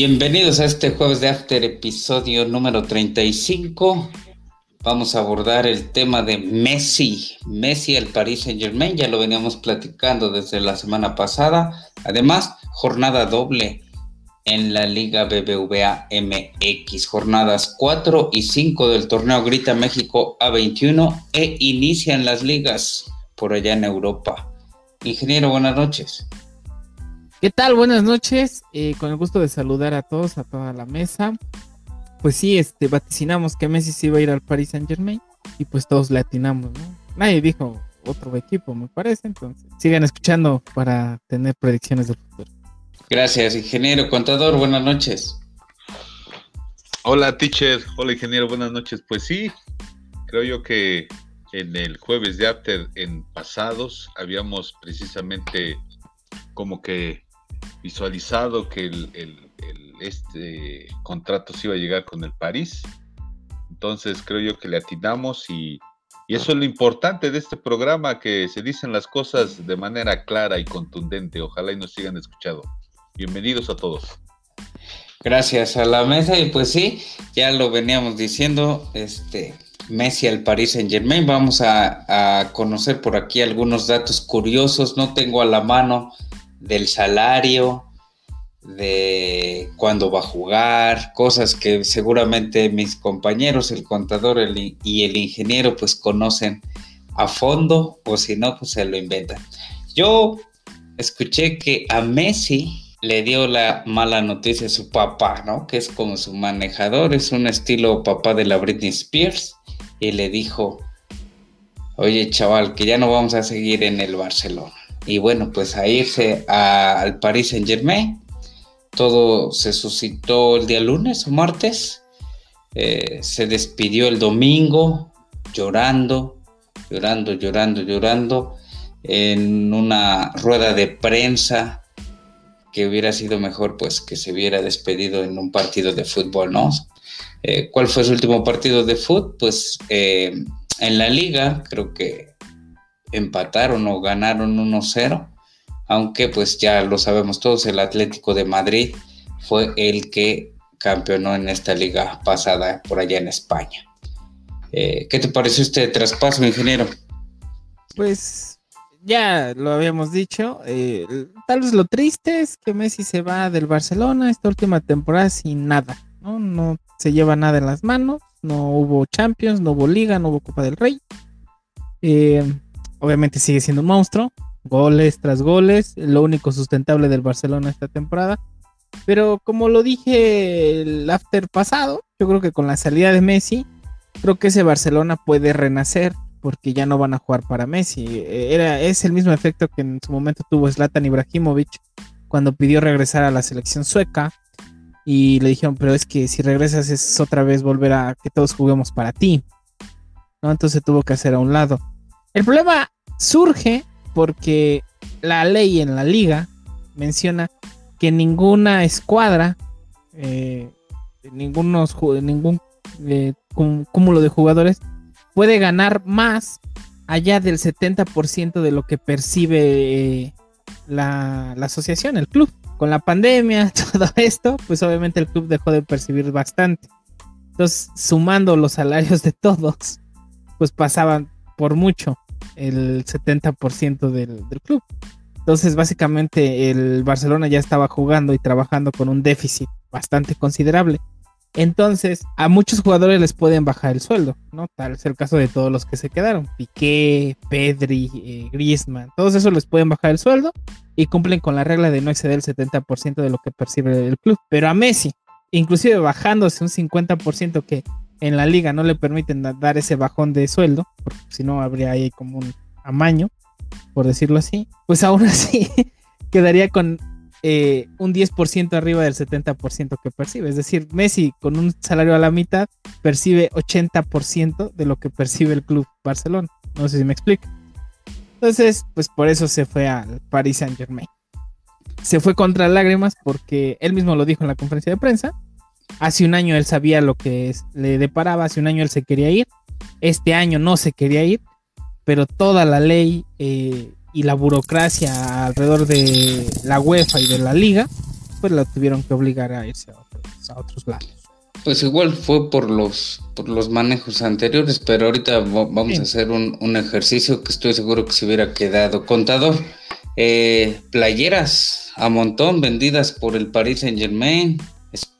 Bienvenidos a este jueves de After, episodio número 35. Vamos a abordar el tema de Messi, Messi al Paris Saint Germain, ya lo veníamos platicando desde la semana pasada. Además, jornada doble en la Liga BBVA MX, jornadas 4 y 5 del torneo Grita México A21 e inician las ligas por allá en Europa. Ingeniero, buenas noches. ¿Qué tal? Buenas noches. Eh, con el gusto de saludar a todos, a toda la mesa. Pues sí, este, vaticinamos que Messi se iba a ir al Paris Saint Germain y pues todos le atinamos, ¿no? Nadie dijo otro equipo, me parece. Entonces, sigan escuchando para tener predicciones del futuro. Gracias, ingeniero. Contador, buenas noches. Hola, teacher. Hola, ingeniero. Buenas noches. Pues sí, creo yo que en el jueves de After en pasados habíamos precisamente como que visualizado que el, este contrato se iba a llegar con el París. Entonces creo yo que le atinamos y, y, eso es lo importante de este programa, que se dicen las cosas de manera clara y contundente. Ojalá y nos sigan escuchando. Bienvenidos a todos. Gracias a la mesa y pues sí, ya lo veníamos diciendo, este Messi al Paris Saint Germain. Vamos a, a conocer por aquí algunos datos curiosos. No tengo a la mano del salario, de cuándo va a jugar, cosas que seguramente mis compañeros, el contador y el ingeniero, pues conocen a fondo, o si no, pues se lo inventan. Yo escuché que a Messi le dio la mala noticia a su papá, ¿no? Que es como su manejador, es un estilo papá de la Britney Spears, y le dijo, oye chaval, que ya no vamos a seguir en el Barcelona. Y bueno, pues a irse al Paris Saint Germain todo se suscitó el día lunes o martes. Eh, se despidió el domingo llorando, llorando, llorando, llorando en una rueda de prensa que hubiera sido mejor pues que se hubiera despedido en un partido de fútbol, ¿no? Eh, ¿Cuál fue su último partido de fútbol? Pues eh, en la liga creo que empataron o ganaron 1-0 aunque pues ya lo sabemos todos, el Atlético de Madrid fue el que campeonó en esta liga pasada por allá en España. Eh, ¿Qué te pareció este traspaso, ingeniero? Pues ya lo habíamos dicho, eh, tal vez lo triste es que Messi se va del Barcelona esta última temporada sin nada, ¿no? No se lleva nada en las manos, no hubo Champions, no hubo Liga, no hubo Copa del Rey. Eh, obviamente sigue siendo un monstruo, goles tras goles, lo único sustentable del Barcelona esta temporada. Pero como lo dije el after pasado, yo creo que con la salida de Messi, creo que ese Barcelona puede renacer porque ya no van a jugar para Messi. Era, es el mismo efecto que en su momento tuvo Zlatan Ibrahimovic cuando pidió regresar a la selección sueca y le dijeron, pero es que si regresas es otra vez volver a que todos juguemos para ti. ¿no? Entonces tuvo que hacer a un lado. El problema surge porque la ley en la liga menciona que ninguna escuadra, eh, ningunos, ningún eh, cúmulo de jugadores puede ganar más allá del 70% de lo que percibe eh, la, la, asociación, el club. Con la pandemia, todo esto, pues obviamente el club dejó de percibir bastante. Entonces, sumando los salarios de todos, pues pasaban por mucho el 70% del, del club. Entonces, básicamente, el Barcelona ya estaba jugando y trabajando con un déficit bastante considerable. Entonces, a muchos jugadores les pueden bajar el sueldo, ¿no? Tal es el caso de todos los que se quedaron. Piqué, Pedri, eh, Griezmann, todos esos les pueden bajar el sueldo y cumplen con la regla de no exceder el 70% de lo que percibe el club. Pero a Messi, inclusive bajándose un 50% que en la liga no le permiten dar ese bajón de sueldo, porque si no habría ahí como un amaño, por decirlo así, pues aún así quedaría con eh, un 10% arriba del 70% que percibe. Es decir, Messi con un salario a la mitad percibe 80% de lo que percibe el club Barcelona. No sé si me explico. Entonces, pues por eso se fue al Paris Saint Germain. Se fue contra lágrimas porque él mismo lo dijo en la conferencia de prensa Hace un año él sabía lo que le deparaba, hace un año él se quería ir, este año no se quería ir, pero toda la ley eh, y la burocracia alrededor de la UEFA y de la liga pues lo tuvieron que obligar a irse a otros, a otros lados. Pues igual fue por los, por los manejos anteriores, pero ahorita vamos a hacer un, un, ejercicio que estoy seguro que se hubiera quedado. Contador, eh, playeras a montón vendidas por el Paris Saint Germain,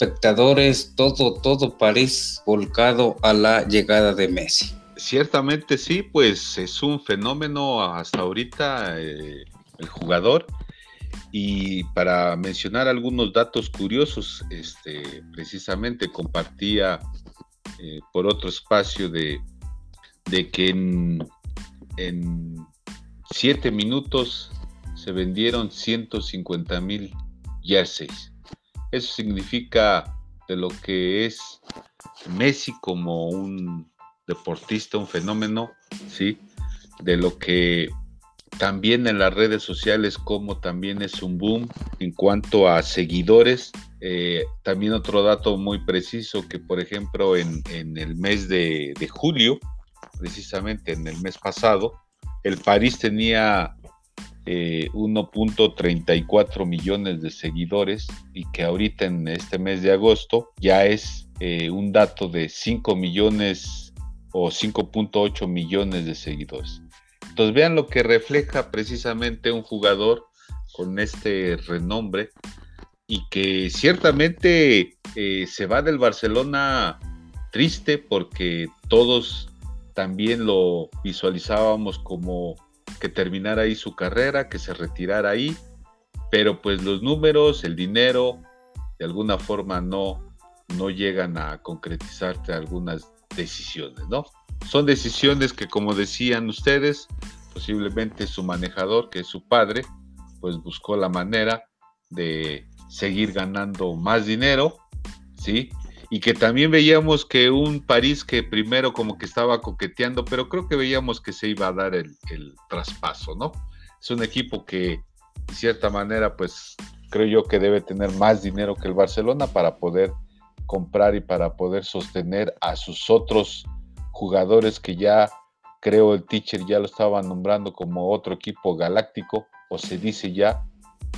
espectadores, todo, todo París volcado a la llegada de Messi. Ciertamente sí, pues es un fenómeno hasta ahorita eh, el jugador y para mencionar algunos datos curiosos, este, precisamente compartía eh, por otro espacio de, de que en, en, siete minutos se vendieron 150 mil jerseys. Eso significa de lo que es Messi como un deportista, un fenómeno, ¿sí? De lo que también en las redes sociales como también es un boom en cuanto a seguidores. Eh, también otro dato muy preciso que por ejemplo en, el mes de, julio, precisamente en el mes pasado, el París tenía 1.34 eh, millones de seguidores y que ahorita en este mes de agosto ya es eh, un dato de 5 millones o 5.8 millones de seguidores. Entonces vean lo que refleja precisamente un jugador con este renombre y que ciertamente eh, se va del Barcelona triste porque todos también lo visualizábamos como que terminara ahí su carrera, que se retirara ahí, pero pues los números, el dinero, de alguna forma no, no llegan a concretizarte algunas decisiones, ¿no? Son decisiones que, como decían ustedes, posiblemente su manejador, que es su padre, pues buscó la manera de seguir ganando más dinero, ¿sí? Y que también veíamos que un París que primero como que estaba coqueteando, pero creo que veíamos que se iba a dar el, el traspaso, ¿no? Es un equipo que, de cierta manera, pues creo yo que debe tener más dinero que el Barcelona para poder comprar y para poder sostener a sus otros jugadores que ya creo el teacher ya lo estaba nombrando como otro equipo galáctico o se dice ya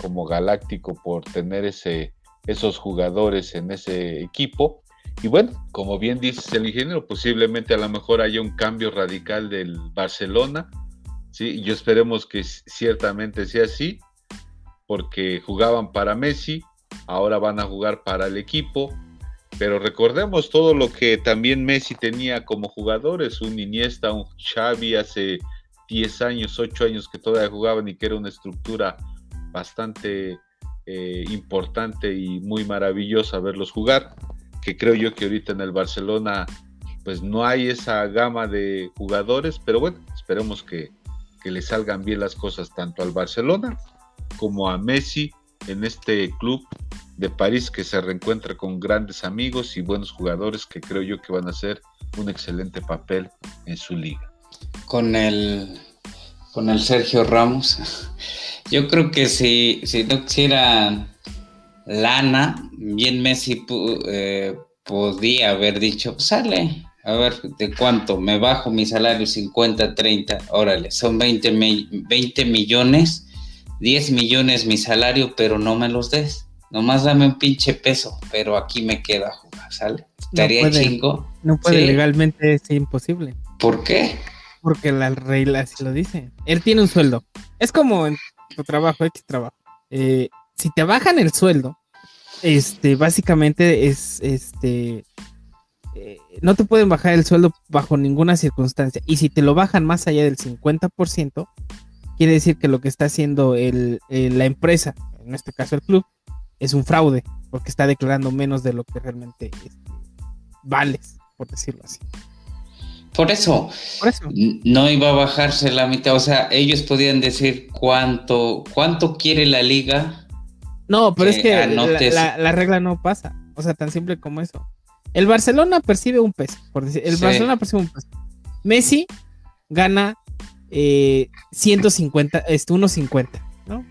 como galáctico por tener ese, esos jugadores en ese equipo. Y bueno, como bien dice el ingeniero, posiblemente a lo mejor haya un cambio radical del Barcelona. ¿sí? Yo esperemos que ciertamente sea así, porque jugaban para Messi, ahora van a jugar para el equipo, pero recordemos todo lo que también Messi tenía como jugadores, un Iniesta, un Xavi hace 10 años, 8 años que todavía jugaban y que era una estructura bastante eh, importante y muy maravillosa verlos jugar, que creo yo que ahorita en el Barcelona pues no hay esa gama de jugadores, pero bueno, esperemos que, que le salgan bien las cosas tanto al Barcelona como a Messi en este club de París que se reencuentra con grandes amigos y buenos jugadores que creo yo que van a hacer un excelente papel en su liga. Con el con el Sergio Ramos. Yo creo que si, si no quisiera lana, bien Messi eh, podía haber dicho, sale, a ver, ¿de cuánto? Me bajo mi salario 50, 30, órale, son 20, 20 millones, 10 millones mi salario, pero no me los des. Nomás dame un pinche peso, pero aquí me queda jugar, ¿sale? Estaría no chingo. No puede, legalmente es imposible. ¿Por qué? Porque la regla así lo dice. Él tiene un sueldo. Es como en tu trabajo, X trabajo. Eh, si te bajan el sueldo, este, básicamente es, este, eh, no te pueden bajar el sueldo bajo ninguna circunstancia. Y si te lo bajan más allá del 50%, quiere decir que lo que está haciendo el, la empresa, en este caso el club, es un fraude, porque está declarando menos de lo que realmente este, vales, por decirlo así. Por eso, no iba a bajarse la mitad, o sea, ellos podían decir cuánto, cuánto quiere la liga. No, pero es que la, regla no pasa, o sea, tan simple como eso. El Barcelona percibe un peso, por decir, el Barcelona percibe un peso. Messi gana eh, 150, este, 1.50, ¿no?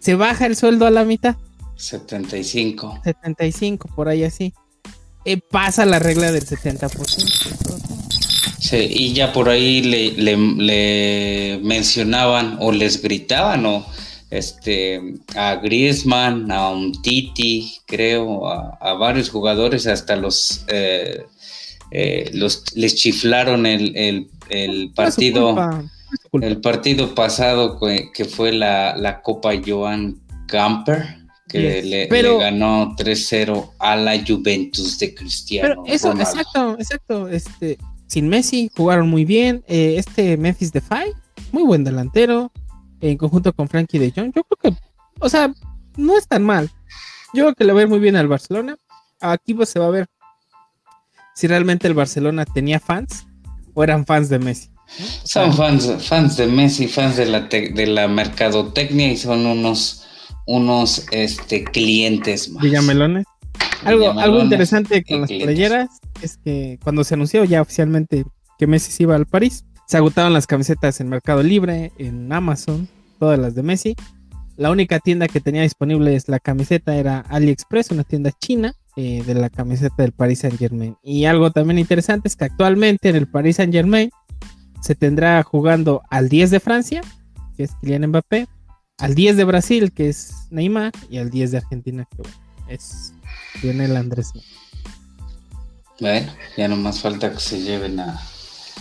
Se baja el sueldo a la mitad. 75. 75, por ahí así. Eh, pasa la regla del 70%. Sí, y ya por ahí le, mencionaban o les gritaban o este, a Griezmann, a un Titi, creo, a, varios jugadores, hasta los, eh, eh, los les chiflaron el, el, partido. El partido pasado que, fue la, la, Copa Joan Camper, que le, ganó 3-0 a la Juventus de Cristiano. Pero eso, exacto, exacto. Este, sin Messi jugaron muy bien. Eh, este Memphis Defy, muy buen delantero en conjunto con Frankie de Jong. Yo creo que, o sea, no es tan mal. Yo creo que le va a ir muy bien al Barcelona. Aquí pues se va a ver si realmente el Barcelona tenía fans o eran fans de Messi. Son fans, fans de Messi, fans de la, de la mercadotecnia y son unos, unos este, clientes más. Villamelones. Algo, algo interesante con las playeras es que cuando se anunció ya oficialmente que Messi se iba al París, se agotaron las camisetas en Mercado Libre, en Amazon, todas las de Messi. La única tienda que tenía disponible es la camiseta era AliExpress, una tienda china eh, de la camiseta del Paris Saint Germain. Y algo también interesante es que actualmente en el Paris Saint Germain se tendrá jugando al 10 de Francia, que es Kylian Mbappé, al 10 de Brasil, que es Neymar, y al 10 de Argentina, que es el Andrés. Bueno, ya no más falta que se lleven a,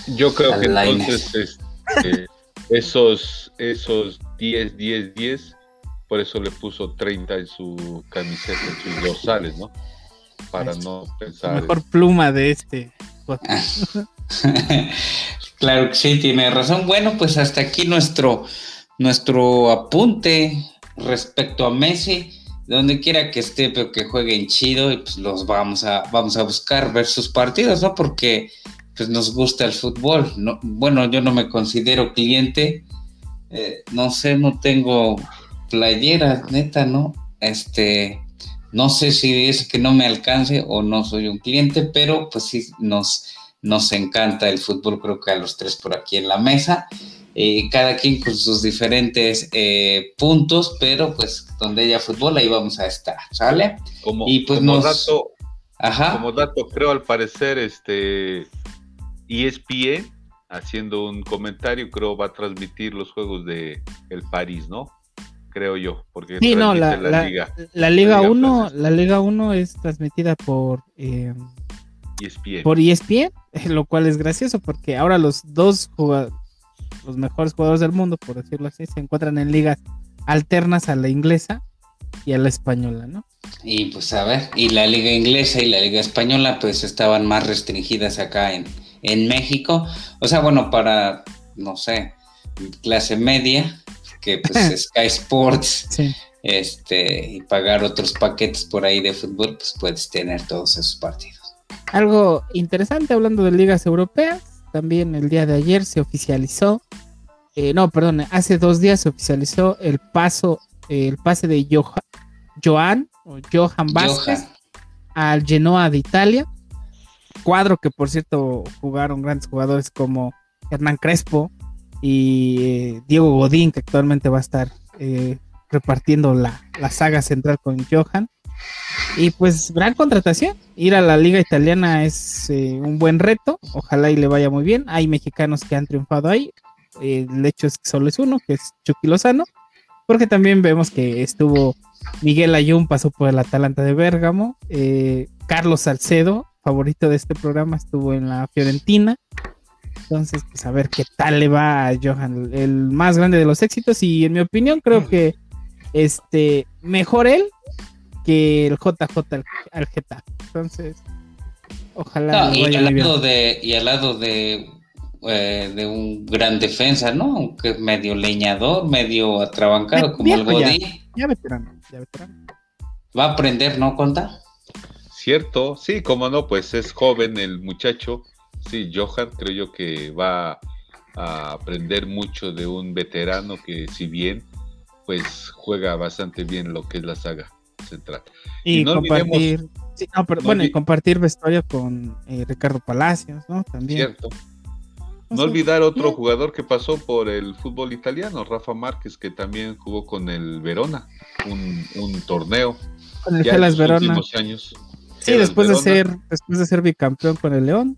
yo creo que entonces este, esos, esos 10, 10, 10, por eso le puso 30 en su camiseta, en sus dorsales, ¿no? Para no pensar. mejor pluma de este. claro que sí, tiene razón. Bueno, pues hasta aquí nuestro, nuestro apunte respecto a Messi. Donde quiera que esté, pero que jueguen chido, y pues los vamos a, vamos a buscar ver sus partidos, ¿no? Porque pues nos gusta el fútbol. No, bueno, yo no me considero cliente, eh, no sé, no tengo playera, neta, ¿no? Este, no sé si es que no me alcance o no soy un cliente, pero pues sí nos, nos encanta el fútbol, creo que a los tres por aquí en la mesa. Eh, cada quien con sus diferentes eh, puntos, pero pues donde haya fútbol ahí vamos a estar, ¿sale? Como, y pues como dato, Ajá. como dato, creo al parecer, este ESPN haciendo un comentario, creo va a transmitir los juegos de el París, ¿no? Creo yo, porque sí, no, la, Liga. La Liga 1, la Liga 1 es transmitida por eh, ESPN. Por ESPN, lo cual es gracioso porque ahora los dos jugadores, los mejores jugadores del mundo, por decirlo así, se encuentran en ligas alternas a la inglesa y a la española, ¿no? Y pues a ver, y la liga inglesa y la liga española pues estaban más restringidas acá en, en México. O sea, bueno, para, no sé, clase media, que pues Sky Sports, este, y pagar otros paquetes por ahí de fútbol, pues puedes tener todos esos partidos. Algo interesante hablando de ligas europeas, también el día de ayer se oficializó, eh, no, perdón, hace dos días se oficializó el paso, el pase de Johan, o Johan Vázquez al Genoa de Italia cuadro que por cierto jugaron grandes jugadores como Hernán Crespo y eh, Diego Godín, que actualmente va a estar eh, repartiendo la, saga central con Johan. Y pues gran contratación. Ir a la liga italiana es eh, un buen reto. Ojalá y le vaya muy bien. Hay mexicanos que han triunfado ahí. el hecho es que solo es uno, que es Chucky Lozano. Porque también vemos que estuvo Miguel Ayun, pasó por el Atalanta de Bérgamo. Carlos Salcedo favorito de este programa estuvo en la Fiorentina. Entonces, pues a ver qué tal le va a Johan, el más grande de los éxitos. Y en mi opinión, creo que este mejor él que el JJ al, Getafe. Entonces, ojalá. y, al lado de, y al lado de, eh, de un gran defensa, ¿no? Aunque medio leñador, medio atrabancado, como el Godín. Ya, ya veterano, ya veterano. Va a aprender, ¿no, Conta? Cierto, sí, como no, pues es joven el muchacho. Sí, Johan creo yo que va a aprender mucho de un veterano que si bien pues juega bastante bien lo que es la saga central. Y, compartir, bueno, y compartir vestuario con eh, Ricardo Palacios, ¿no? También. Cierto. No olvidar otro jugador que pasó por el fútbol italiano, Rafa Márquez, que también jugó con el Verona, un, torneo. Con el Gelas Verona. Años. Sí, después de ser, después de ser bicampeón con el León,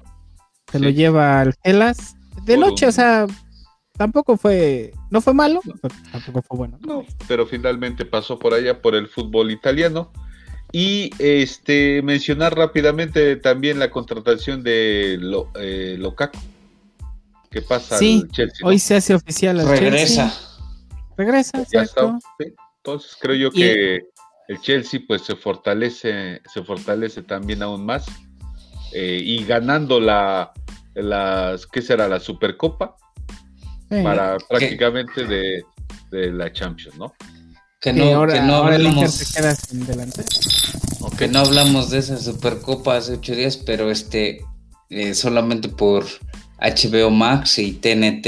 se lo lleva al Gelas. De noche, o sea, tampoco fue, no fue malo, pero tampoco fue bueno. No, pero finalmente pasó por allá por el fútbol italiano. Y este mencionar rápidamente también la contratación de Lo, eh, Locaco, que pasa Sí, al Chelsea. ¿no? Hoy se hace oficial al Regresa. Chelsea. Regresa, Ya exacto. está, sí. Entonces creo yo Y- que el Chelsea pues se fortalece, se fortalece también aún más. eh, y ganando la las, ¿qué será? La Supercopa Sí. para prácticamente de, de la Champions, ¿no? Que Sí, no, ahora, que no ahora hablamos, se queda sin delantero. que no hablamos de esa Supercopa hace ocho días, pero este eh, solamente por HBO Max y TNT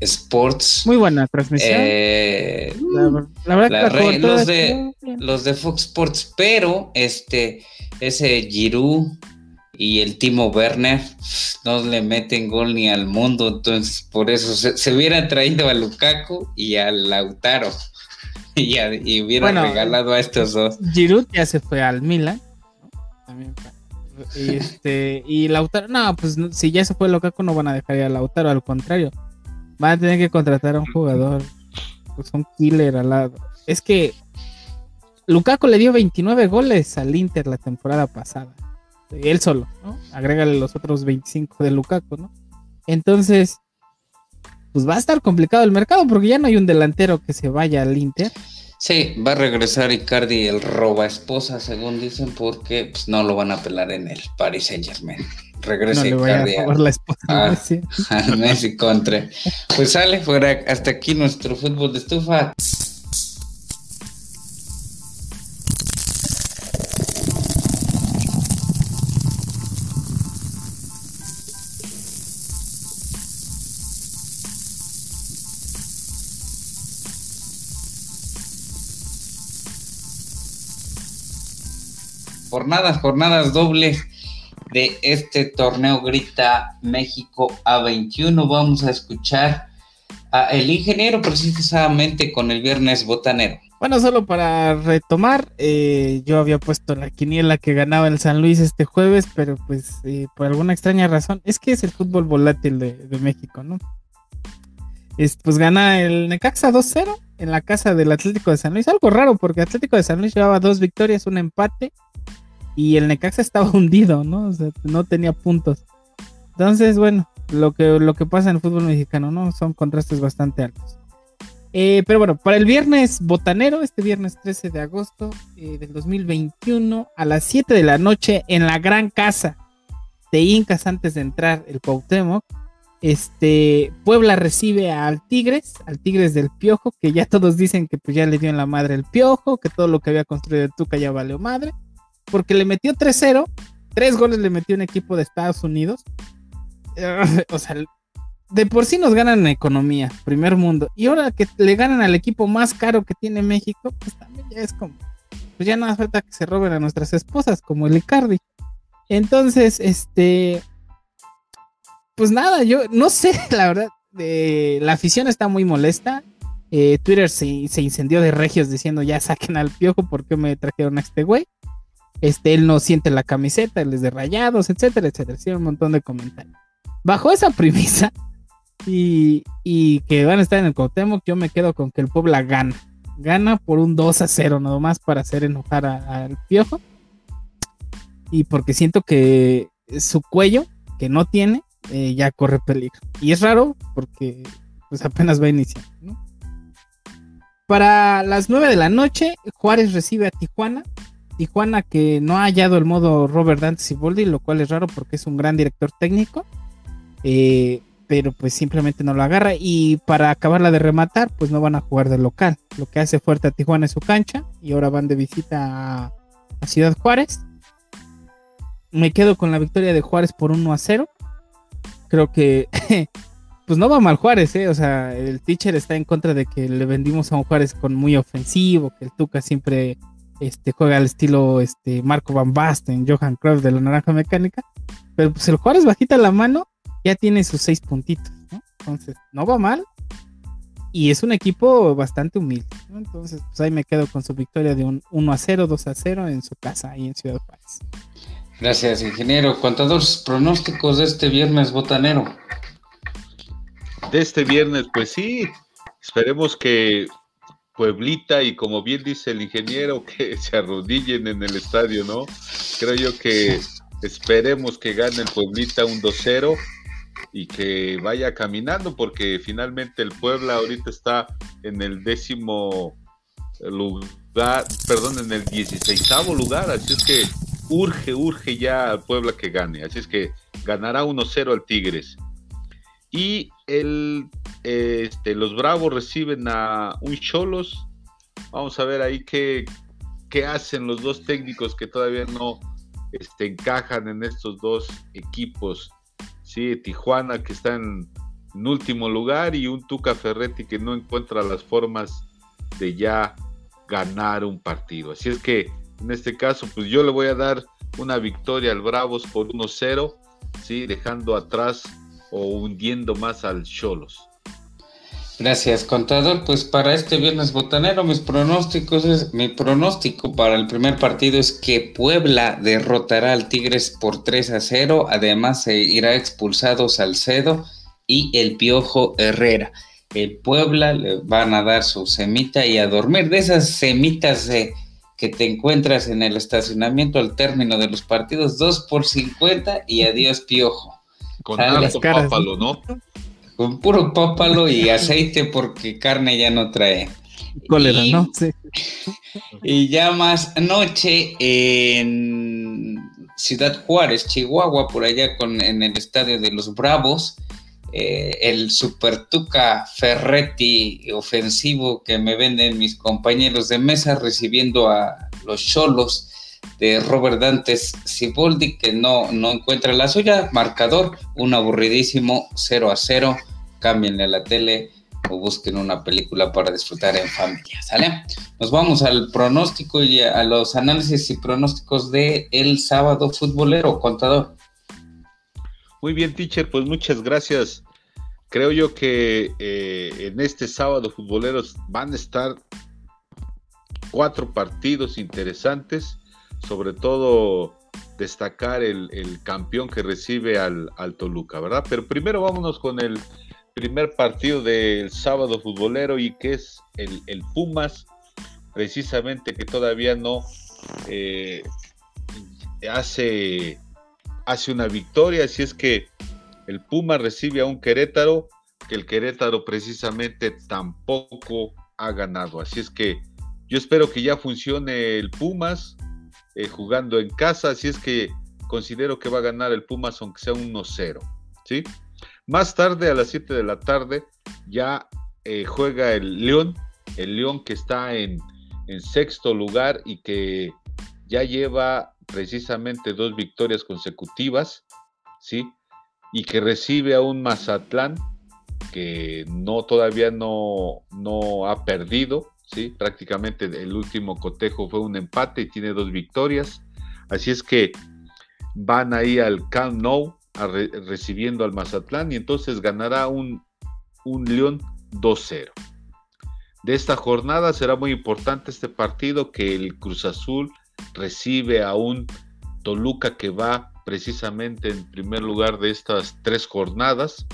Sports. Muy buena transmisión. eh, la, la verdad la re- los de los de Fox Sports, pero este ese Giroud y el Timo Werner no le meten gol ni al mundo, entonces por eso se, se hubiera traído a Lukaku y a Lautaro y, a- y hubiera Bueno, regalado a estos dos. Giroud ya se fue al Milan. Y, este, y Lautaro, no, pues si ya se fue Lukaku no van a dejar ir a Lautaro, al contrario. Van a tener que contratar a un jugador, pues un killer al lado. Es que Lukaku le dio 29 goles al Inter la temporada pasada. Él solo, ¿no? Agrégale los otros 25 de Lukaku, ¿no? Entonces, pues va a estar complicado el mercado porque ya no hay un delantero que se vaya al Inter. Sí, va a regresar Icardi el roba esposa, según dicen, porque pues, no lo van a pelar en el Paris Saint Germain. No Regresa vaya Icardi a a- la esposa. ¿no? Sí. al Messi contra. Pues sale fuera hasta aquí nuestro fútbol de estufa. Jornadas, dobles de este torneo Grita México A21. Vamos a escuchar a el ingeniero precisamente con el viernes botanero. Bueno, solo para retomar, eh, yo había puesto la quiniela que ganaba el San Luis este jueves, pero pues eh, por alguna extraña razón, es que es el fútbol volátil de, de México, ¿no? Es, pues gana el Necaxa 2-0 en la casa del Atlético de San Luis, algo raro porque Atlético de San Luis llevaba dos victorias, un empate, y el Necaxa estaba hundido, ¿no? O sea, no tenía puntos. Entonces, bueno, lo que, lo que pasa en el fútbol mexicano, ¿no? Son contrastes bastante altos. Eh, pero bueno, para el viernes botanero, este viernes 13 de agosto eh, del 2021, a las 7 de la noche, en la gran casa de Incas, antes de entrar el Cuauhtémoc, este, Puebla recibe al Tigres, al Tigres del Piojo, que ya todos dicen que pues ya le dio en la madre el Piojo, que todo lo que había construido el Tuca ya valió madre, porque le metió 3-0, tres goles le metió un equipo de Estados Unidos. o sea, de por sí nos ganan en economía, primer mundo. Y ahora que le ganan al equipo más caro que tiene México, pues también ya es como, pues ya hace falta que se roben a nuestras esposas, como el Icardi. Entonces, este, pues nada, yo no sé, la verdad, la afición está muy molesta. Eh, Twitter se, se incendió de regios diciendo ya saquen al piojo porque me trajeron a este güey. Este, él no siente la camiseta, él es de rayados, etcétera, etcétera. Sí, un montón de comentarios. Bajo esa premisa, y, y que van a estar en el Cuauhtémoc, yo me quedo con que el Puebla gana. Gana por un 2 a 0, nada más para hacer enojar al Piojo. Y porque siento que su cuello, que no tiene, eh, ya corre peligro. Y es raro porque pues apenas va a iniciar. Para las 9 de la noche, Juárez recibe a Tijuana. Tijuana que no ha hallado el modo Robert Dante Siboldi, lo cual es raro porque es un gran director técnico. Eh, pero pues simplemente no lo agarra. Y para acabarla de rematar, pues no van a jugar de local. Lo que hace fuerte a Tijuana es su cancha. Y ahora van de visita a, Ciudad Juárez. Me quedo con la victoria de Juárez por 1 a 0. Creo que pues no va mal Juárez, ¿eh? O sea, el teacher está en contra de que le vendimos a un Juárez con muy ofensivo, que el Tuca siempre este, juega al estilo este, Marco Van Basten, Johan Cruyff de la Naranja Mecánica. Pero pues el Juárez bajita la mano ya tiene sus seis puntitos, ¿no? Entonces, no va mal. Y es un equipo bastante humilde, ¿no? Entonces, pues ahí me quedo con su victoria de un 1 a 0, 2 a 0 en su casa, ahí en Ciudad Juárez. Gracias, ingeniero. Contadores pronósticos de este viernes botanero. de este viernes, pues sí, esperemos que Pueblita y como bien dice el ingeniero, que se arrodillen en el estadio, ¿no? Creo yo que esperemos que gane el Pueblita un 2-0 y que vaya caminando porque finalmente el Puebla ahorita está en el décimo lugar, perdón, en el 16 lugar, así es que urge, urge ya al Puebla que gane, así es que ganará 1-0 al Tigres. Y el, este, los Bravos reciben a un Cholos, vamos a ver ahí qué, qué hacen los dos técnicos que todavía no este, encajan en estos dos equipos Sí, Tijuana que está en, último lugar y un Tuca Ferretti que no encuentra las formas de ya ganar un partido. Así es que en este caso, pues yo le voy a dar una victoria al Bravos por 1-0, ¿sí? dejando atrás o hundiendo más al Cholos. Gracias, contador. Pues para este viernes botanero, mis pronósticos es, mi pronóstico para el primer partido es que Puebla derrotará al Tigres por 3 a 0. Además, se irá expulsado Salcedo y el Piojo Herrera. El Puebla le van a dar su semita y a dormir. De esas semitas que te encuentras en el estacionamiento al término de los partidos, 2 por 50 y adiós Piojo. Con alto pápalo, ¿no? Con puro pápalo y aceite porque carne ya no trae. Cólera, ¿no? Sí. Y ya más noche en Ciudad Juárez, Chihuahua, por allá con, en el estadio de los Bravos, eh, el Super Tuca Ferretti ofensivo que me venden mis compañeros de mesa recibiendo a los Cholos de Robert Dantes Siboldi que no, no encuentra la suya. Marcador, un aburridísimo 0 a 0 cámbienle a la tele o busquen una película para disfrutar en familia, ¿sale? Nos vamos al pronóstico y a los análisis y pronósticos de el sábado futbolero, contador. Muy bien, teacher, pues muchas gracias. Creo yo que eh, en este sábado futboleros van a estar cuatro partidos interesantes, sobre todo destacar el, campeón que recibe al, al Toluca, ¿verdad? Pero primero vámonos con el primer partido del sábado futbolero y que es el, Pumas, precisamente que todavía no eh, hace, hace una victoria, así es que el Pumas recibe a un Querétaro, que el Querétaro precisamente tampoco ha ganado, así es que yo espero que ya funcione el Pumas eh, jugando en casa, así es que considero que va a ganar el Pumas aunque sea 1-0, ¿sí? Más tarde, a las 7 de la tarde, ya eh, juega el León, el León que está en, sexto lugar y que ya lleva precisamente dos victorias consecutivas, ¿sí? Y que recibe a un Mazatlán que no todavía no, no ha perdido, ¿sí? Prácticamente el último cotejo fue un empate y tiene dos victorias. Así es que van ahí al Camp Nou recibiendo al Mazatlán y entonces ganará un, un León 2-0. De esta jornada será muy importante este partido que el Cruz Azul recibe a un Toluca que va precisamente en primer lugar de estas tres jornadas,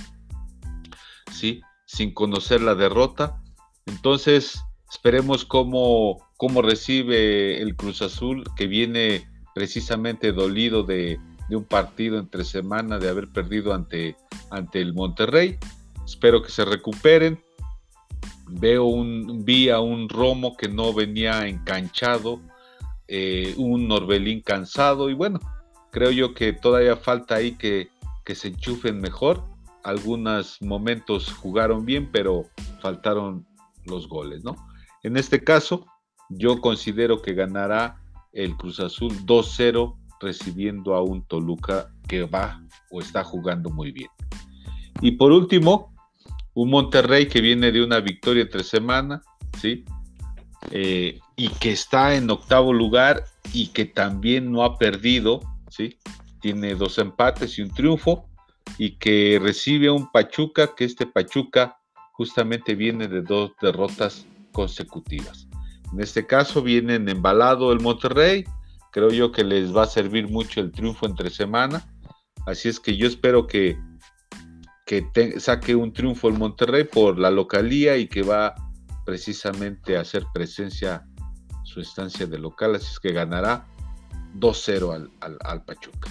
¿sí? sin conocer la derrota. Entonces, esperemos cómo, cómo recibe el Cruz Azul, que viene precisamente dolido de, de un partido entre semana de haber perdido ante, ante el Monterrey. Espero que se recuperen. Veo un, vi a un Romo que no venía enganchado, eh, un Norbelín cansado y bueno, creo yo que todavía falta ahí que, que se enchufen mejor. Algunos momentos jugaron bien, pero faltaron los goles, ¿no? En este caso, yo considero que ganará el Cruz Azul 2-0 recibiendo a un Toluca que va o está jugando muy bien. Y por último, un Monterrey que viene de una victoria entre semana, ¿sí? Eh, y que está en octavo lugar y que también no ha perdido, ¿sí? Tiene dos empates y un triunfo y que recibe a un Pachuca, que este Pachuca justamente viene de dos derrotas consecutivas. En este caso vienen embalado el Monterrey, Creo yo que les va a servir mucho el triunfo entre semana. Así es que yo espero que que saque un triunfo el Monterrey por la localía y que va precisamente a hacer presencia su estancia de local, así es que ganará 2-0 al, Pachuca.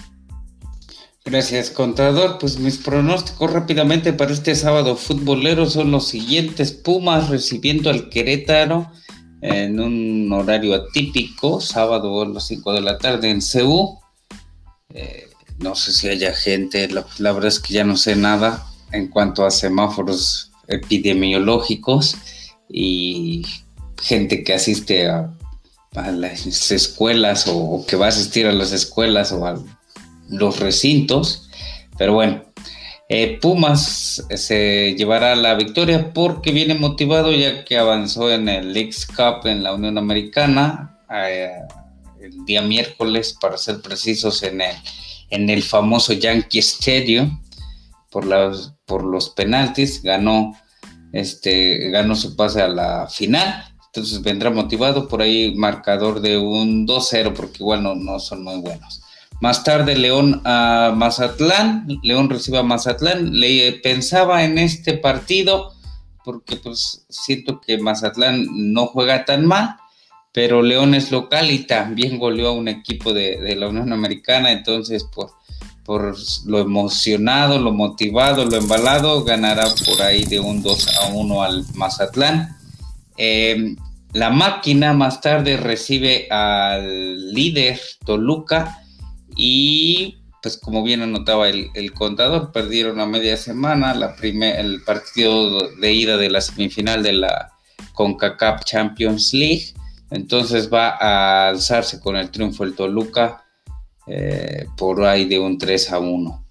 Gracias, contador. Pues mis pronósticos rápidamente para este sábado futbolero son los siguientes. Pumas recibiendo al Querétaro en un horario atípico, sábado a las 5 de la tarde en CEU. Eh, no sé si haya gente, la, verdad es que ya no sé nada en cuanto a semáforos epidemiológicos y gente que asiste a, las escuelas o, que va a asistir a las escuelas o a los recintos. Pero bueno, eh, Pumas se llevará la victoria porque viene motivado ya que avanzó en el Leagues Cup en la Unión Americana eh, el día miércoles, para ser precisos, en el en el famoso Yankee Stadium por, por los penaltis, ganó, este, ganó su pase a la final. Entonces vendrá motivado por ahí marcador de un 2-0 porque igual no, no son muy buenos. Más tarde León a Mazatlán, León recibe a Mazatlán, le pensaba en este partido porque pues siento que Mazatlán no juega tan mal, pero León es local y también goleó a un equipo de, la Unión Americana, entonces por, por lo emocionado, lo motivado, lo embalado, ganará por ahí de un 2 a 1 al Mazatlán. Em, la máquina más tarde recibe al líder Toluca y pues como bien anotaba el, contador, perdieron a media semana la el partido de ida de la semifinal de la CONCACAF Champions League entonces va a alzarse con el triunfo el Toluca eh, por ahí de un 3 a 1.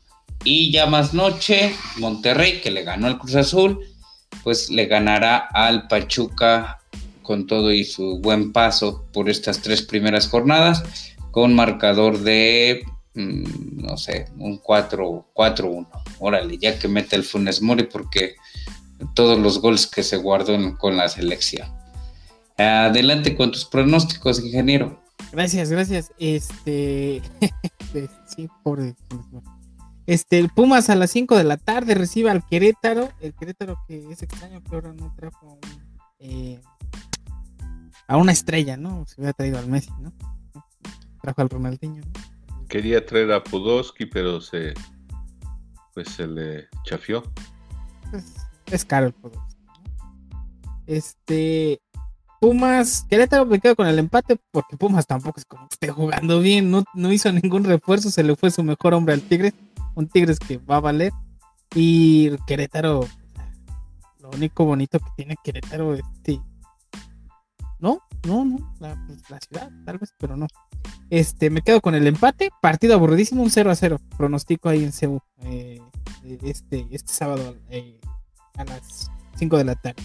Y ya más noche, Monterrey, que le ganó al Cruz Azul, pues le ganará al Pachuca con todo y su buen paso por estas tres primeras jornadas, con marcador de, mm, no sé, un 4-1. Órale, ya que mete el Funes Mori, porque todos los goles que se guardó con la selección. Adelante con tus pronósticos, ingeniero. Gracias, gracias. Este, sí, pobre. Este, el Pumas a las 5 de la tarde recibe al Querétaro. El Querétaro que es extraño que ahora no trajo eh, a una estrella, ¿no? Se hubiera traído al Messi, ¿no? Trajo al Ronaldinho. Quería traer a Podolski, pero se pues se le chafió. Pues, es caro el Podolski. Este, Pumas, Querétaro me quedo con el empate porque Pumas tampoco es como que esté jugando bien, no, no hizo ningún refuerzo, se le fue su mejor hombre al Tigres, un Tigres que va a valer. Y Querétaro, lo único bonito que tiene Querétaro es este. No, no, no, la, ciudad, tal vez, pero no. Este, me quedo con el empate, partido aburridísimo, un 0 a 0. Pronostico ahí en Cebu eh, este, este sábado eh, a las 5 de la tarde.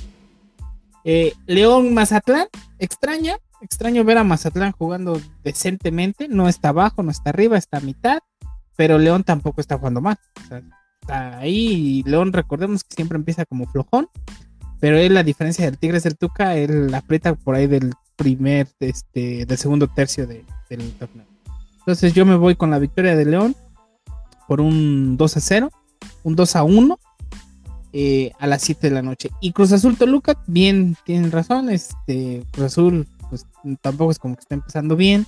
Eh, León Mazatlán, extraña, extraño ver a Mazatlán jugando decentemente, no está abajo, no está arriba, está a mitad, pero León tampoco está jugando mal. está ahí y León recordemos que siempre empieza como flojón, pero es la diferencia del Tigres del Tuca, él aprieta por ahí del primer, este, del segundo tercio del torneo. Entonces yo me voy con la victoria de León por un 2 a 0, un 2 a 1 eh, a las 7 de la noche. Y Cruz Azul Toluca, bien, tienen razón. Este, Cruz Azul, pues tampoco es como que está empezando bien.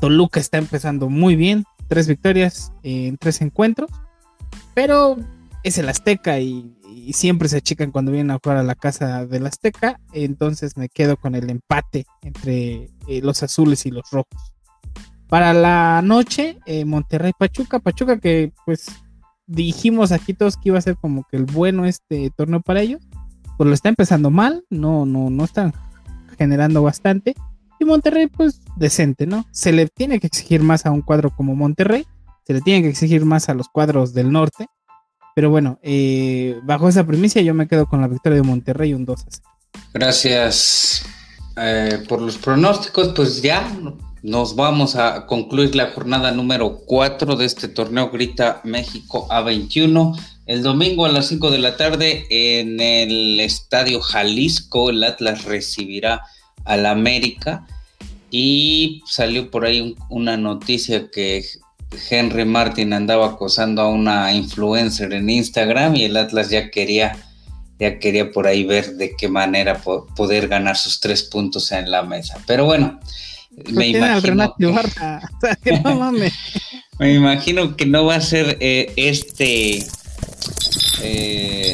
Toluca está empezando muy bien. Tres victorias en tres encuentros. Pero es el Azteca y, siempre se achican cuando vienen a jugar a la casa del Azteca. Entonces me quedo con el empate entre eh, los azules y los rojos. Para la noche, eh, Monterrey Pachuca. Pachuca que pues dijimos aquí todos que iba a ser como que el bueno este torneo para ellos, pues lo está empezando mal, no, no, no están generando bastante. Y Monterrey, pues decente, ¿no? Se le tiene que exigir más a un cuadro como Monterrey, se le tiene que exigir más a los cuadros del norte. Pero bueno, eh, bajo esa primicia yo me quedo con la victoria de Monterrey un 2 a 0. Gracias eh, por los pronósticos, pues ya nos vamos a concluir la jornada número 4 de este torneo Grita México A21. El domingo a las 5 de la tarde en el Estadio Jalisco, el Atlas recibirá al América. Y salió por ahí una noticia que Henry Martin andaba acosando a una influencer en Instagram y el Atlas ya quería, ya quería por ahí ver de qué manera poder ganar sus tres puntos en la mesa. Pero bueno, me imagino, que, no me imagino que no va a ser eh, este eh,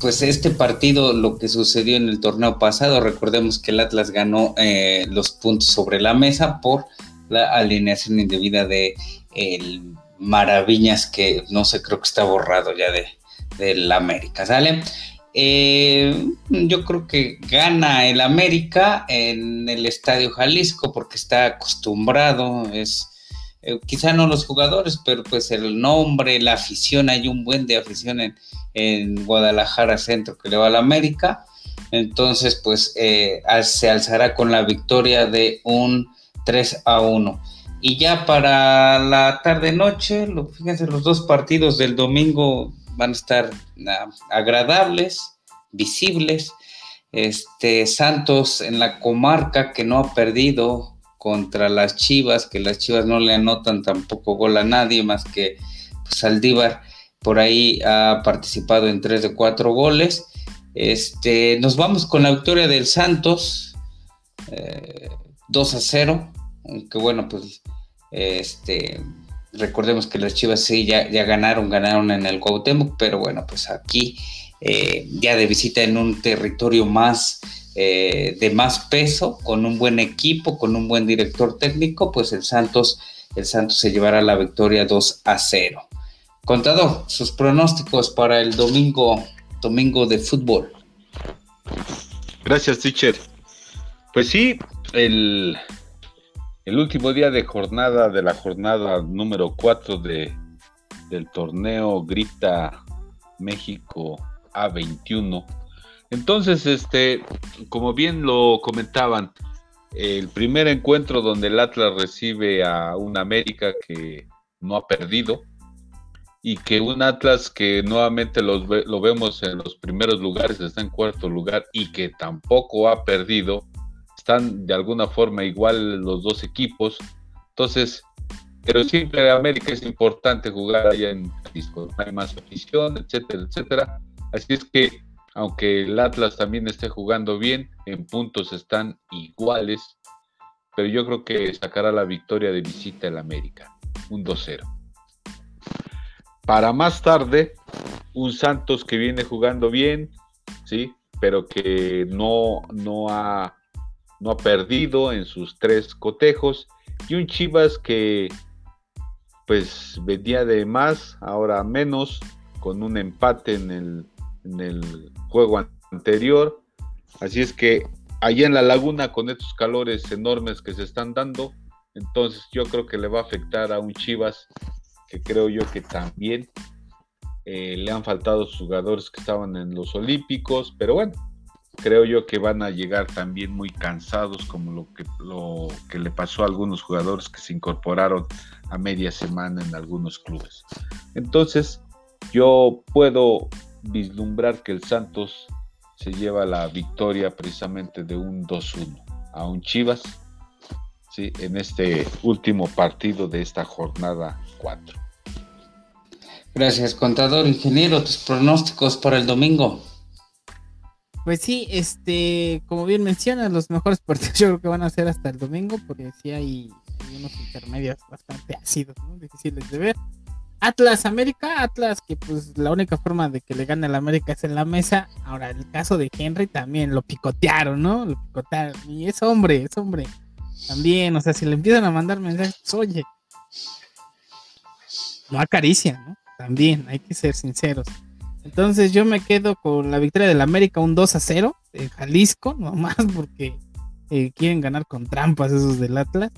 pues este partido, lo que sucedió en el torneo pasado, recordemos que el Atlas ganó eh, los puntos sobre la mesa por la alineación indebida de el Maraviñas, que no sé, creo que está borrado ya de del América, ¿sale? Eh, yo creo que gana el América en el Estadio Jalisco porque está acostumbrado, es eh, quizá no los jugadores, pero pues el nombre, la afición, hay un buen de afición en, Guadalajara Centro que le va al América. Entonces, pues eh, se alzará con la victoria de un 3 a 1. Y ya para la tarde-noche, fíjense, los dos partidos del domingo van a estar ah, agradables, visibles. Este Santos en la comarca que no ha perdido contra las Chivas, que las Chivas no le anotan tampoco gol a nadie más que pues, Saldívar por ahí ha participado en tres de cuatro goles. Este, nos vamos con la victoria del Santos, 2 eh, a 0, aunque bueno, pues este, recordemos que las Chivas sí ya, ya ganaron, ganaron en el Cuauhtémoc, pero bueno, pues aquí eh, ya de visita en un territorio más eh, de más peso, con un buen equipo, con un buen director técnico, pues el Santos, el Santos se llevará la victoria 2 a 0. Contador, sus pronósticos para el domingo, domingo de fútbol. Gracias, teacher. Pues sí, el, el último día de jornada de la jornada número 4 de, del torneo Grita México A21 entonces, este, como bien lo comentaban, el primer encuentro donde el Atlas recibe a un América que no ha perdido y que un Atlas que nuevamente lo vemos en los primeros lugares, está en cuarto lugar y que tampoco ha perdido, están de alguna forma igual los dos equipos. Entonces, pero siempre América es importante jugar allá en Disco, hay más afición, etcétera, etcétera. Así es que aunque el Atlas también esté jugando bien, en puntos están iguales, pero yo creo que sacará la victoria de visita el América, un 2-0. Para más tarde, un Santos que viene jugando bien, sí, pero que no, no, ha, no ha perdido en sus tres cotejos, y un Chivas que pues venía de más, ahora menos, con un empate en el en el juego anterior. Así es que allá en la laguna con estos calores enormes que se están dando, entonces yo creo que le va a afectar a un Chivas que creo yo que también eh, le han faltado jugadores que estaban en los Olímpicos, pero bueno, creo yo que van a llegar también muy cansados como lo que, lo que le pasó a algunos jugadores que se incorporaron a media semana en algunos clubes. Entonces, yo puedo vislumbrar que el Santos se lleva la victoria precisamente de un 2-1 a un Chivas ¿sí? en este último partido de esta jornada 4. Gracias, contador ingeniero. Tus pronósticos para el domingo. Pues sí, este, como bien mencionas, los mejores partidos yo creo que van a ser hasta el domingo, porque sí hay, unos intermedios bastante ácidos, difíciles de ver. Atlas América, Atlas que pues la única forma de que le gane al América es en la mesa. Ahora, el caso de Henry también lo picotearon, ¿no? Lo picotearon. Y es hombre, es hombre. También, o sea, si le empiezan a mandar mensajes, oye, no acarician, ¿no? También, hay que ser sinceros. Entonces yo me quedo con la victoria del América, un 2 a 0 en Jalisco, nomás porque eh, quieren ganar con trampas esos del Atlas.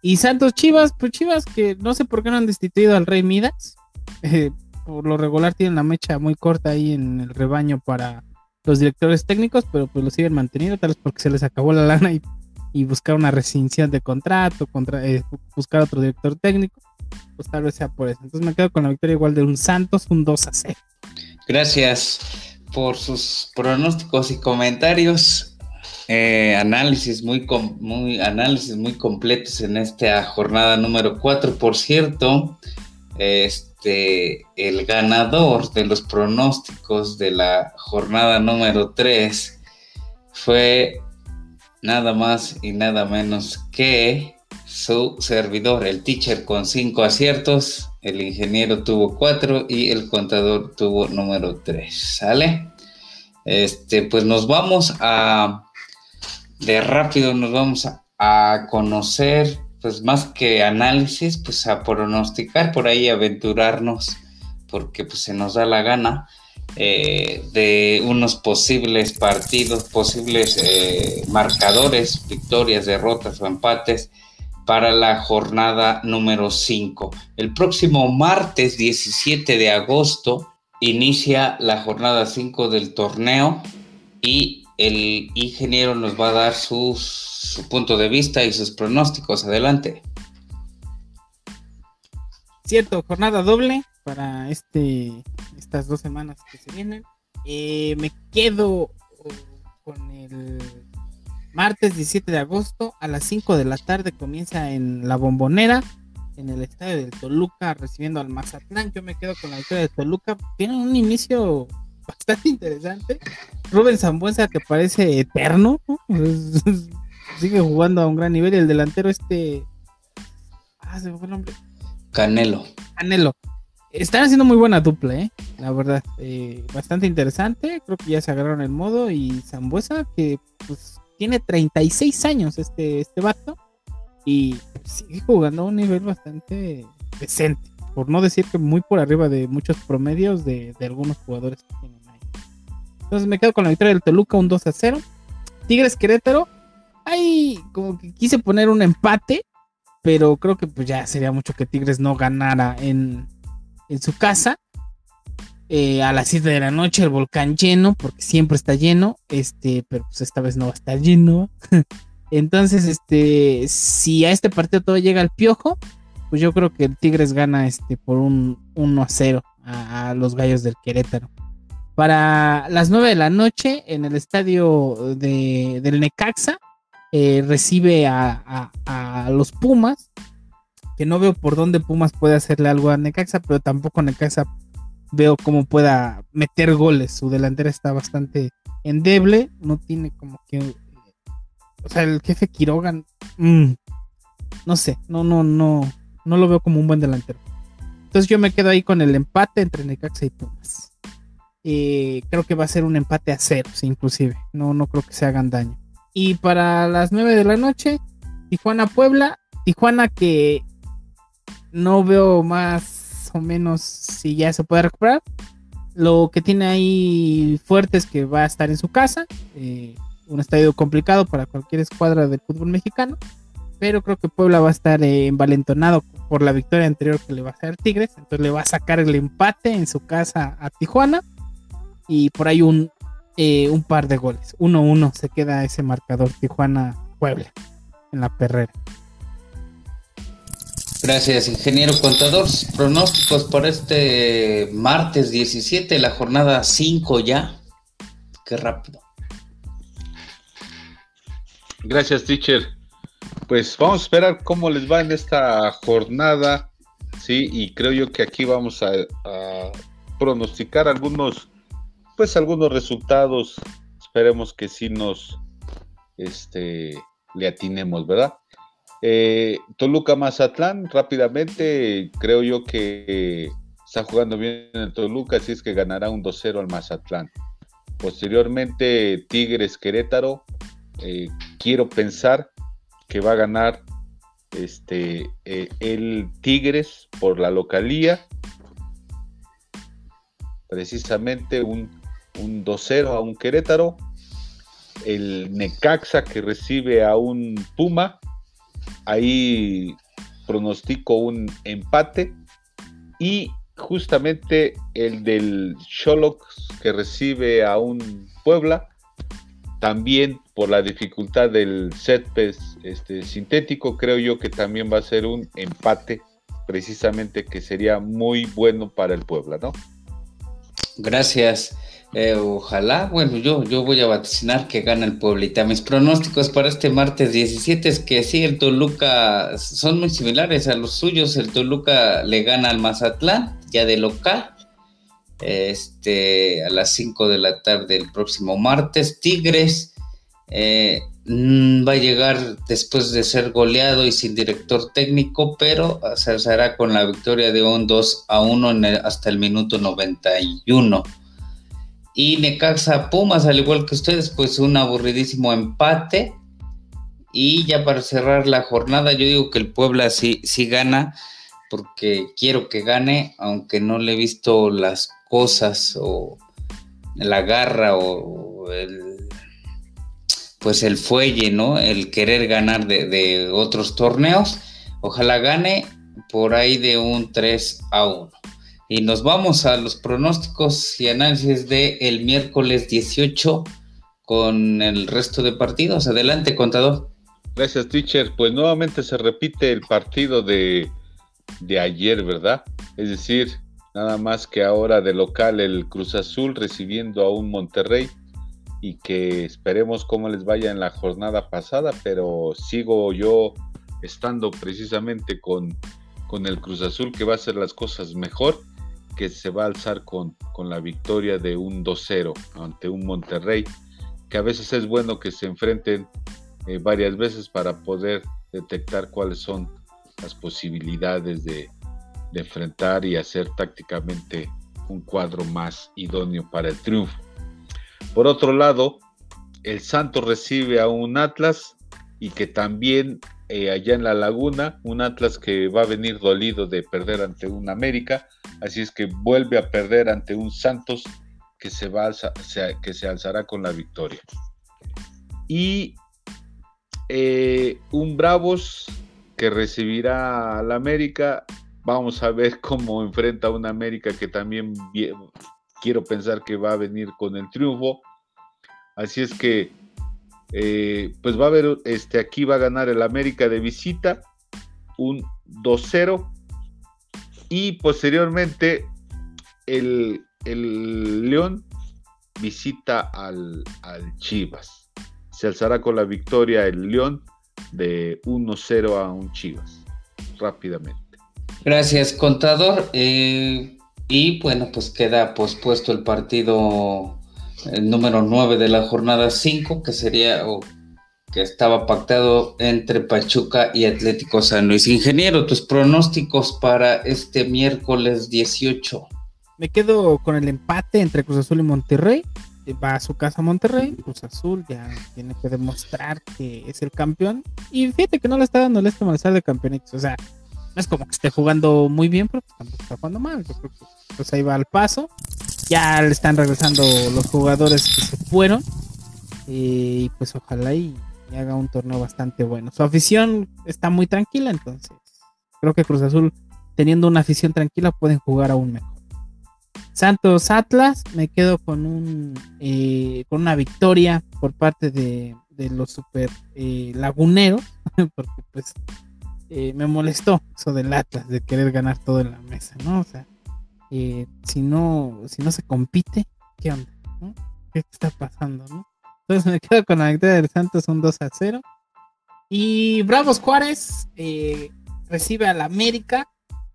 Y Santos Chivas, pues Chivas que no sé por qué no han destituido al Rey Midas. Eh, por lo regular tienen la mecha muy corta ahí en el rebaño para los directores técnicos, pero pues lo siguen manteniendo, tal vez porque se les acabó la lana y, buscar una rescisión de contrato, contra, eh, buscar otro director técnico, pues tal vez sea por eso. Entonces me quedo con la victoria igual de un Santos, un 2 a 0. Gracias por sus pronósticos y comentarios. eh, análisis muy, muy, análisis muy completos en esta jornada número 4. Por cierto, este, el ganador de los pronósticos de la jornada número 3 fue nada más y nada menos que su servidor, el teacher con 5 aciertos, el ingeniero tuvo 4 y el contador tuvo número 3. ¿Sale? Este, pues nos vamos a de rápido nos vamos a, conocer, pues más que análisis, pues a pronosticar, por ahí aventurarnos, porque pues se nos da la gana. Eh, de unos posibles partidos, posibles eh, marcadores, victorias, derrotas o empates para la jornada número 5. El próximo martes 17 de agosto inicia la jornada 5 del torneo y el ingeniero nos va a dar su punto de vista y sus pronósticos. Adelante. Cierto, jornada doble para este estas dos semanas que se vienen. Eh, me quedo con el martes 17 de agosto a las 5 de la tarde comienza en la bombonera en el estadio del Toluca recibiendo al Mazatlán. Yo me quedo con la victoria de Toluca. Tiene un inicio bastante interesante. Rubén Zambuesa que parece eterno, sigue jugando a un gran nivel. Y el delantero este... Ah, se me fue el nombre. Canelo. Canelo. Están haciendo muy buena dupla, ¿eh? La verdad. Eh, bastante interesante. Creo que ya se agarraron el modo. Y Zambuesa que pues tiene 36 años este, este vato. Y sigue jugando a un nivel bastante decente. Por no decir que muy por arriba de muchos promedios de, de algunos jugadores que tienen. Entonces me quedo con la victoria del Toluca, un 2 a 0. Tigres Querétaro. Ahí como que quise poner un empate, pero creo que pues ya sería mucho que Tigres no ganara en, su casa. Eh, a las 7 de la noche el volcán lleno, porque siempre está lleno, este, pero pues esta vez no va a estar lleno. Entonces, este, si a este partido todo llega al piojo, pues yo creo que el Tigres gana este por un 1 a 0 a los gallos del Querétaro para las 9 de la noche en el estadio de, del Necaxa. Eh, recibe a, los Pumas. Que no veo por dónde Pumas puede hacerle algo a Necaxa, pero tampoco Necaxa veo cómo pueda meter goles. Su delantera está bastante endeble. No tiene como que. O sea, el jefe Quiroga. Mm, no sé, no, no, no. No lo veo como un buen delantero. Entonces yo me quedo ahí con el empate entre Necaxa y Pumas. Eh, creo que va a ser un empate a ceros, inclusive. No, no creo que se hagan daño. Y para las 9 de la noche, Tijuana Puebla. Tijuana que no veo más o menos si ya se puede recuperar. Lo que tiene ahí fuerte es que va a estar en su casa. Eh, un estadio complicado para cualquier escuadra del fútbol mexicano. Pero creo que Puebla va a estar eh, envalentonado por la victoria anterior que le va a hacer Tigres. Entonces le va a sacar el empate en su casa a Tijuana y por ahí un, eh, un par de goles. 1-1 se queda ese marcador Tijuana-Puebla en la perrera. Gracias, ingeniero contador. Pronósticos para este martes 17, la jornada 5 ya. Qué rápido. Gracias, teacher. Pues vamos a esperar cómo les va en esta jornada. Sí, y creo yo que aquí vamos a, a pronosticar algunos pues algunos resultados, esperemos que sí nos este, le atinemos, ¿verdad? Eh, Toluca Mazatlán, rápidamente, creo yo que está jugando bien el Toluca, así es que ganará un 2-0 al Mazatlán. Posteriormente, Tigres Querétaro, eh, quiero pensar que va a ganar este, eh, el Tigres por la localía. Precisamente un un 2-0 a un Querétaro, el Necaxa que recibe a un Puma, ahí pronostico un empate y justamente el del Cholox que recibe a un Puebla, también por la dificultad del set este, sintético, creo yo que también va a ser un empate precisamente que sería muy bueno para el Puebla, ¿no? Gracias. Eh, ojalá, bueno, yo, yo voy a vaticinar que gana el Pueblita. Mis pronósticos para este martes 17 es que sí, el Toluca son muy similares a los suyos. El Toluca le gana al Mazatlán, ya de local, este, a las 5 de la tarde el próximo martes. Tigres eh, mm, va a llegar después de ser goleado y sin director técnico, pero se alzará con la victoria de un 2 a 1 hasta el minuto 91. Y Necaxa Pumas, al igual que ustedes, pues un aburridísimo empate. Y ya para cerrar la jornada, yo digo que el Puebla sí, sí gana, porque quiero que gane, aunque no le he visto las cosas o la garra o el pues el fuelle, ¿no? El querer ganar de, de, otros torneos. Ojalá gane por ahí de un 3 a 1. Y nos vamos a los pronósticos y análisis del el miércoles 18 con el resto de partidos. Adelante, contador. Gracias, teacher. Pues nuevamente se repite el partido de, de ayer, ¿verdad? Es decir, nada más que ahora de local el Cruz Azul recibiendo a un Monterrey y que esperemos cómo les vaya en la jornada pasada, pero sigo yo estando precisamente con, con el Cruz Azul que va a hacer las cosas mejor que se va a alzar con, con la victoria de un 2-0 ante un Monterrey, que a veces es bueno que se enfrenten eh, varias veces para poder detectar cuáles son las posibilidades de, de enfrentar y hacer tácticamente un cuadro más idóneo para el triunfo. Por otro lado, el Santo recibe a un Atlas y que también eh, allá en la laguna, un Atlas que va a venir dolido de perder ante un América, Así es que vuelve a perder ante un Santos que se, va que se alzará con la victoria. Y eh, un Bravos que recibirá al América. Vamos a ver cómo enfrenta a un América que también quiero pensar que va a venir con el triunfo. Así es que, eh, pues va a haber, este, aquí va a ganar el América de visita, un 2-0 y posteriormente el, León visita al, Chivas. Se alzará con la victoria el León de 1-0 a un Chivas. Rápidamente. Gracias, contador. Eh, y bueno, pues queda pospuesto el partido el número 9 de la jornada 5, que sería, que estaba pactado entre Pachuca y Atlético San Luis. Ingeniero, tus pronósticos para este miércoles 18. Me quedo con el empate entre Cruz Azul y Monterrey. Va a su casa Monterrey, Cruz Azul ya tiene que demostrar que es el campeón. Y fíjate que no le está dando el este malestar de campeonatos. O sea, no es como que esté jugando muy bien, pero está jugando mal. Pues ahí va al paso. Ya le están regresando los jugadores que se fueron. Y pues ojalá y y haga un torneo bastante bueno. Su afición está muy tranquila, entonces creo que Cruz Azul, teniendo una afición tranquila, pueden jugar aún mejor. Santos Atlas, me quedo con un eh, con una victoria por parte de, los super eh, laguneros, porque pues eh, me molestó eso del Atlas, de querer ganar todo en la mesa, ¿no? O sea, si no, si no se compite, ¿qué onda? ¿Qué está pasando, no? Entonces me quedo con la victoria de Santos un 2 a 0. Y Bravos Juárez eh, recibe al América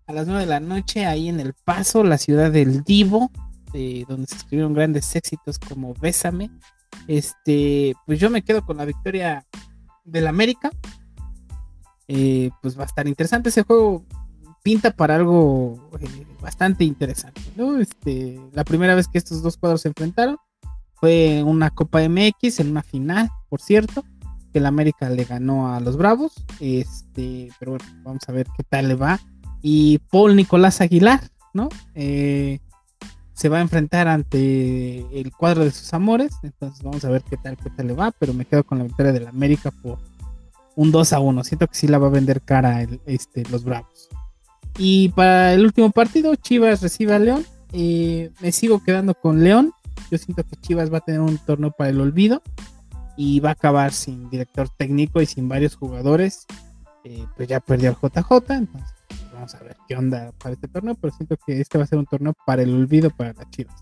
a las 9 de la noche ahí en El Paso, la ciudad del Divo, eh, donde se escribieron grandes éxitos como Bésame. Este, pues yo me quedo con la victoria del América. Eh, pues va a estar interesante ese juego. Pinta para algo bastante interesante, ¿no? Este, la primera vez que estos dos cuadros se enfrentaron fue una Copa MX en una final, por cierto, que el América le ganó a los Bravos. Este, pero bueno, vamos a ver qué tal le va. Y Paul Nicolás Aguilar, ¿no? Eh, se va a enfrentar ante el cuadro de sus amores. Entonces vamos a ver qué tal, qué tal le va. Pero me quedo con la victoria del América por un 2 a 1. Siento que sí la va a vender cara este, los Bravos. Y para el último partido, Chivas recibe a León. Eh, me sigo quedando con León. Yo siento que Chivas va a tener un torneo para el olvido y va a acabar sin director técnico y sin varios jugadores. Eh, pues ya perdió el JJ, entonces vamos a ver qué onda para este torneo, pero siento que este va a ser un torneo para el olvido para las Chivas.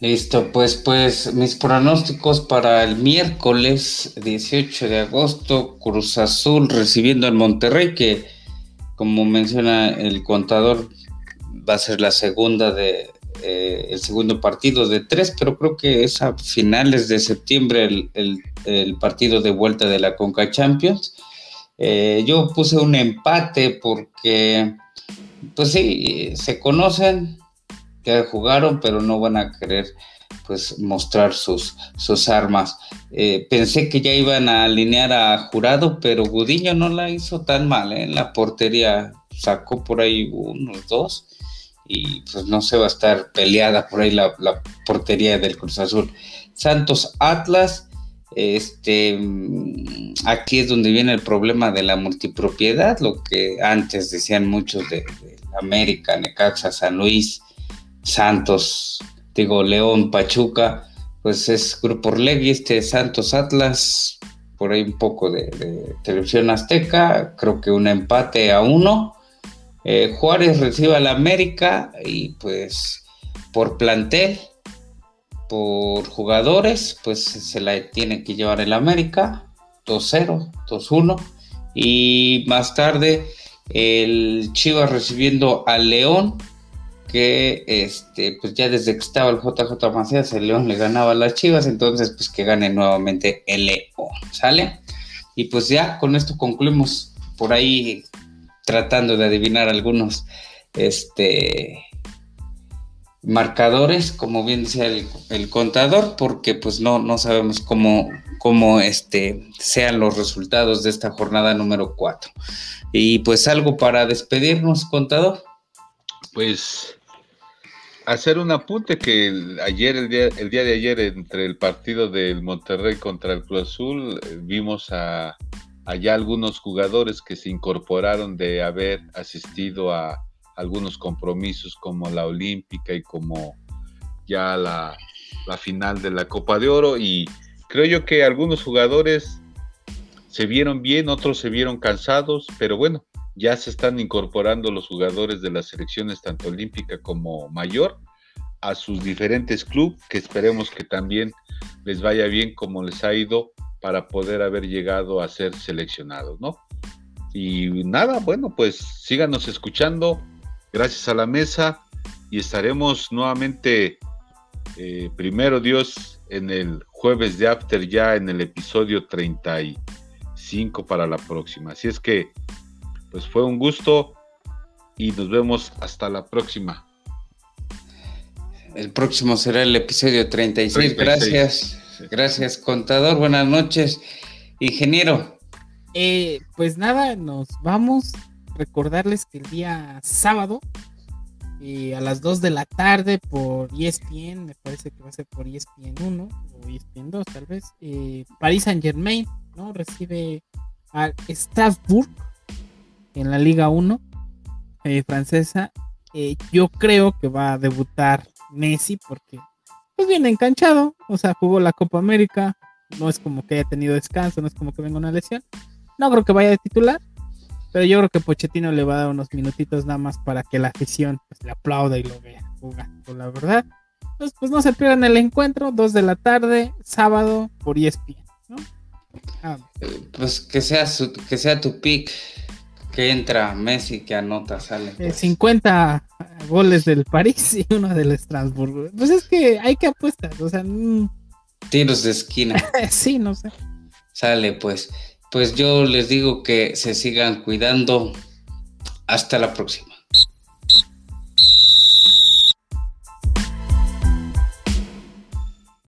Listo, pues, pues mis pronósticos para el miércoles 18 de agosto, Cruz Azul recibiendo al Monterrey, que como menciona el contador, va a ser la segunda de eh, el segundo partido de tres, pero creo que es a finales de septiembre el, partido de vuelta de la Conca Champions. Eh, yo puse un empate porque, pues sí, se conocen, que jugaron, pero no van a querer pues mostrar sus, sus armas. Eh, pensé que ya iban a alinear a Jurado, pero Gudiño no la hizo tan mal, ¿eh? en la portería sacó por ahí unos dos y pues no se va a estar peleada por ahí la, portería del Cruz Azul. Santos Atlas, este, aquí es donde viene el problema de la multipropiedad, lo que antes decían muchos de, de América, Necaxa, San Luis, Santos, digo, León, Pachuca, pues es Grupo Orlegui, este Santos Atlas, por ahí un poco de, televisión azteca, creo que un empate a uno. Eh, Juárez recibe al América y pues por plantel, por jugadores, pues se la tiene que llevar el América, 2-0, 2-1. Y más tarde el Chivas recibiendo al León, que este, pues ya desde que estaba el JJ Macías, el León le ganaba a las Chivas, entonces pues que gane nuevamente el León, ¿sale? Y pues ya con esto concluimos por ahí tratando de adivinar algunos este marcadores, como bien decía el, contador, porque pues no, no sabemos cómo, cómo este, sean los resultados de esta jornada número 4. Y pues algo para despedirnos, contador. Pues hacer un apunte que ayer, el día, el día de ayer, entre el partido del Monterrey contra el Cruz Azul, eh, vimos a allá algunos jugadores que se incorporaron de haber asistido a algunos compromisos como la Olímpica y como ya la, final de la Copa de Oro y creo yo que algunos jugadores se vieron bien, otros se vieron cansados, pero bueno, ya se están incorporando los jugadores de las selecciones tanto olímpica como mayor a sus diferentes clubes, que esperemos que también les vaya bien como les ha ido para poder haber llegado a ser seleccionados, ¿no? Y nada, bueno, pues síganos escuchando, gracias a la mesa, y estaremos nuevamente, eh, primero Dios, en el jueves de After, ya en el episodio 35 para la próxima. Así es que pues fue un gusto y nos vemos hasta la próxima. El próximo será el episodio 36. Gracias. Gracias, contador. Buenas noches, ingeniero. Eh, pues nada, nos vamos. Recordarles que el día sábado eh, a las 2 de la tarde por ESPN, me parece que va a ser por ESPN 1 o ESPN 2 tal vez, eh, Paris Saint Germain, ¿no? Recibe a Strasbourg en la Liga 1 eh, francesa. Yo creo que va a debutar Messi porque pues viene enganchado, o sea, jugó la Copa América, no es como que haya tenido descanso, no es como que venga una lesión. No creo que vaya de titular, pero yo creo que Pochettino le va a dar unos minutitos nada más para que la afición pues, le aplauda y lo vea jugando, la verdad. Entonces, pues no se pierdan el encuentro, 2 de la tarde, sábado, por ESPN, ¿no? Ah, pues que sea, su, que sea tu pick que entra Messi, que anota, sale. 50 eh, goles del París y uno del Estrasburgo. Pues es que hay que apuestar, o sea. Mm. Tiros de esquina. sí, no sé. Sale, pues. Pues yo les digo que se sigan cuidando. Hasta la próxima.